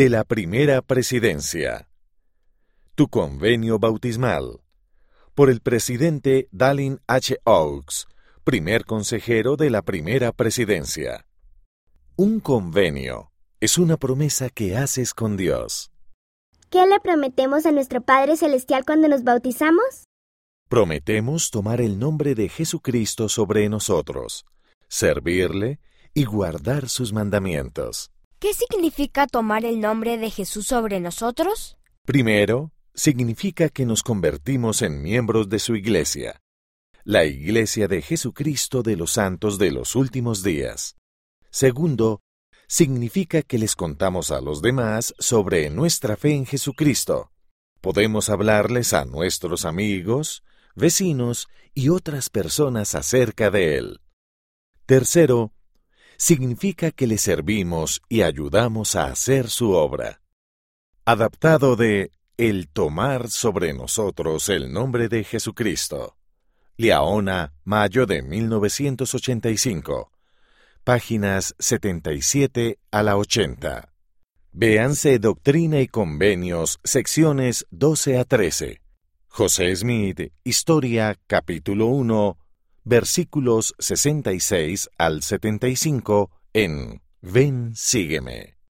de la primera presidencia. Tu convenio bautismal. Por el presidente Dallin H. Oaks, primer consejero de la primera presidencia. Un convenio es una promesa que haces con Dios. ¿Qué le prometemos a nuestro Padre Celestial cuando nos bautizamos? Prometemos tomar el nombre de Jesucristo sobre nosotros, servirle y guardar sus mandamientos. ¿Qué significa tomar el nombre de Jesús sobre nosotros? Primero, significa que nos convertimos en miembros de su iglesia, la iglesia de Jesucristo de los santos de los últimos días. Segundo, significa que les contamos a los demás sobre nuestra fe en Jesucristo. Podemos hablarles a nuestros amigos, vecinos y otras personas acerca de Él. Tercero, significa que le servimos y ayudamos a hacer su obra. Adaptado de El tomar sobre nosotros el nombre de Jesucristo. Liaona, mayo de 1985. Páginas 77 a la 80. Véanse Doctrina y Convenios, secciones 12 a 13. José Smith, Historia, capítulo 1, versículos 66 al 75 en Ven, sígueme.